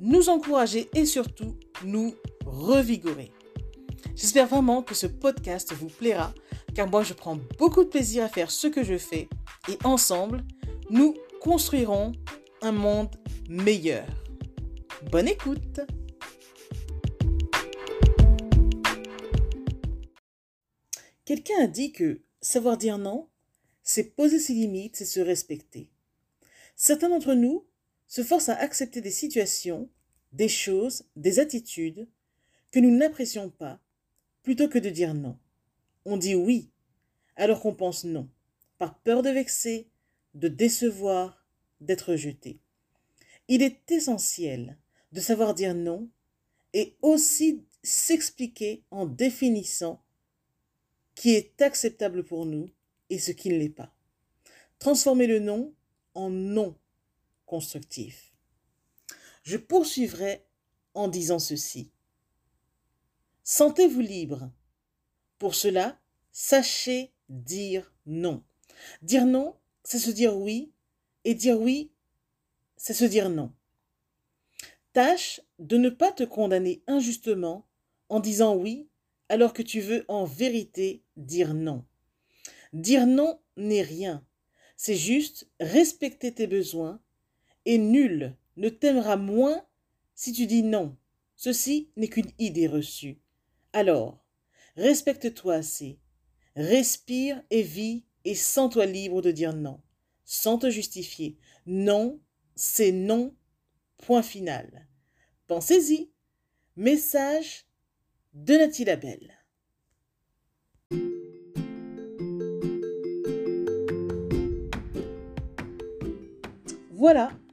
nous encourager et surtout nous revigorer. J'espère vraiment que ce podcast vous plaira car moi je prends beaucoup de plaisir à faire ce que je fais et ensemble, nous construirons un monde meilleur. Bonne écoute Quelqu'un a dit que savoir dire non, c'est poser ses limites, c'est se respecter. Certains d'entre nous se forcent à accepter des situations, des choses, des attitudes que nous n'apprécions pas, plutôt que de dire non. On dit oui, alors qu'on pense non, par peur de vexer, de décevoir, d'être jeté. Il est essentiel de savoir dire non et aussi s'expliquer en définissant qui est acceptable pour nous et ce qui ne l'est pas. Transformer le non en non constructif. Je poursuivrai en disant ceci. Sentez-vous libre. Pour cela, sachez dire non. Dire non, c'est se dire oui, et dire oui, c'est se dire non. Tâche de ne pas te condamner injustement en disant oui alors que tu veux en vérité dire non. Dire non n'est rien, c'est juste respecter tes besoins et nul ne t'aimera moins si tu dis non. Ceci n'est qu'une idée reçue. Alors, respecte-toi assez, respire et vis et sens-toi libre de dire non, sans te justifier. Non, c'est non, point final. Pensez-y. Message de Nathalie Labelle. Voilà,